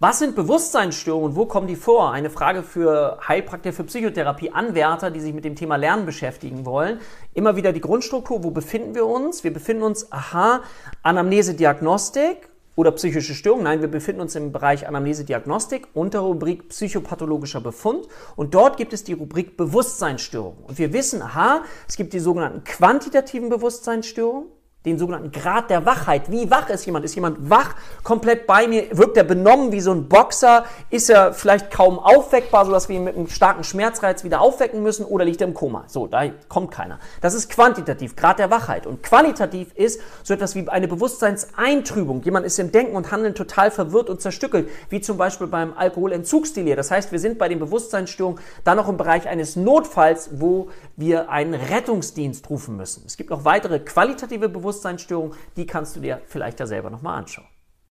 Was sind Bewusstseinsstörungen? Wo kommen die vor? Eine Frage für Heilpraktiker für Psychotherapie, Anwärter, die sich mit dem Thema Lernen beschäftigen wollen. Immer wieder die Grundstruktur. Wo befinden wir uns? Wir befinden uns, aha, Anamnese, Diagnostik oder psychische Störung. Nein, wir befinden uns im Bereich Anamnese-Diagnostik unter Rubrik psychopathologischer Befund. Und dort gibt es die Rubrik Bewusstseinsstörungen. Und wir wissen, aha, es gibt die sogenannten quantitativen Bewusstseinsstörungen den sogenannten Grad der Wachheit. Wie wach ist jemand? Ist jemand wach, komplett bei mir? Wirkt er benommen wie so ein Boxer? Ist er vielleicht kaum aufweckbar, sodass wir ihn mit einem starken Schmerzreiz wieder aufwecken müssen? Oder liegt er im Koma? So, da kommt keiner. Das ist quantitativ, Grad der Wachheit. Und qualitativ ist so etwas wie eine Bewusstseinseintrübung. Jemand ist im Denken und Handeln total verwirrt und zerstückelt, wie zum Beispiel beim Alkoholentzugsdelir. Das heißt, wir sind bei den Bewusstseinsstörungen dann noch im Bereich eines Notfalls, wo wir einen Rettungsdienst rufen müssen. Es gibt noch weitere qualitative Bewusstseinsstörungen, die kannst du dir vielleicht da selber nochmal anschauen.